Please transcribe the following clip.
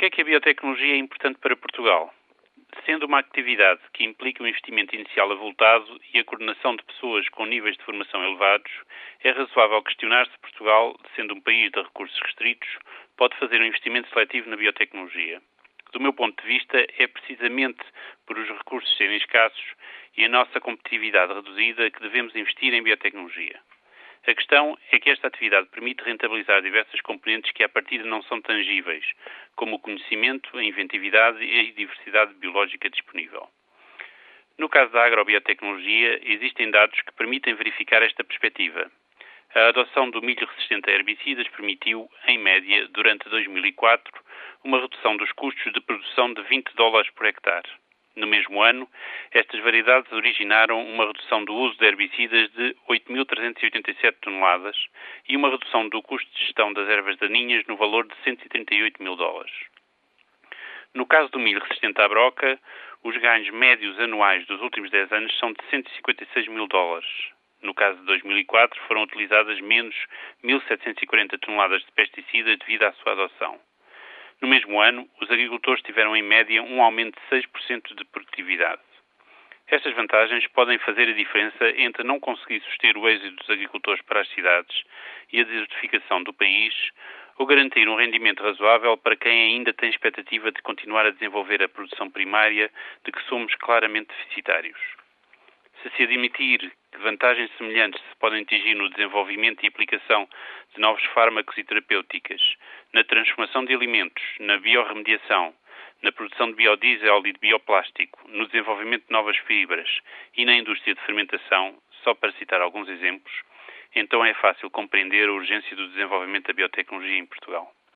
Porquê é que a biotecnologia é importante para Portugal? Sendo uma atividade que implica um investimento inicial avultado e a coordenação de pessoas com níveis de formação elevados, é razoável questionar se Portugal, sendo um país de recursos restritos, pode fazer um investimento seletivo na biotecnologia. Do meu ponto de vista, é precisamente por os recursos serem escassos e a nossa competitividade reduzida que devemos investir em biotecnologia. A questão é que esta atividade permite rentabilizar diversas componentes que, à partida, não são tangíveis, como o conhecimento, a inventividade e a diversidade biológica disponível. No caso da agrobiotecnologia, existem dados que permitem verificar esta perspectiva. A adoção do milho resistente a herbicidas permitiu, em média, durante 2004, uma redução dos custos de produção de 20 dólares por hectare. No mesmo ano, estas variedades originaram uma redução do uso de herbicidas de 8.387 toneladas e uma redução do custo de gestão das ervas daninhas no valor de 138 mil dólares. No caso do milho resistente à broca, os ganhos médios anuais dos últimos 10 anos são de 156 mil dólares. No caso de 2004, foram utilizadas menos 1.740 toneladas de pesticidas devido à sua adoção. No mesmo ano, os agricultores tiveram em média um aumento de 6% de produtividade. Estas vantagens podem fazer a diferença entre não conseguir suster o êxito dos agricultores para as cidades e a desertificação do país, ou garantir um rendimento razoável para quem ainda tem expectativa de continuar a desenvolver a produção primária de que somos claramente deficitários. Se se admitir vantagens semelhantes se podem atingir no desenvolvimento e aplicação de novos fármacos e terapêuticas, na transformação de alimentos, na biorremediação, na produção de biodiesel e de bioplástico, no desenvolvimento de novas fibras e na indústria de fermentação, só para citar alguns exemplos, então é fácil compreender a urgência do desenvolvimento da biotecnologia em Portugal.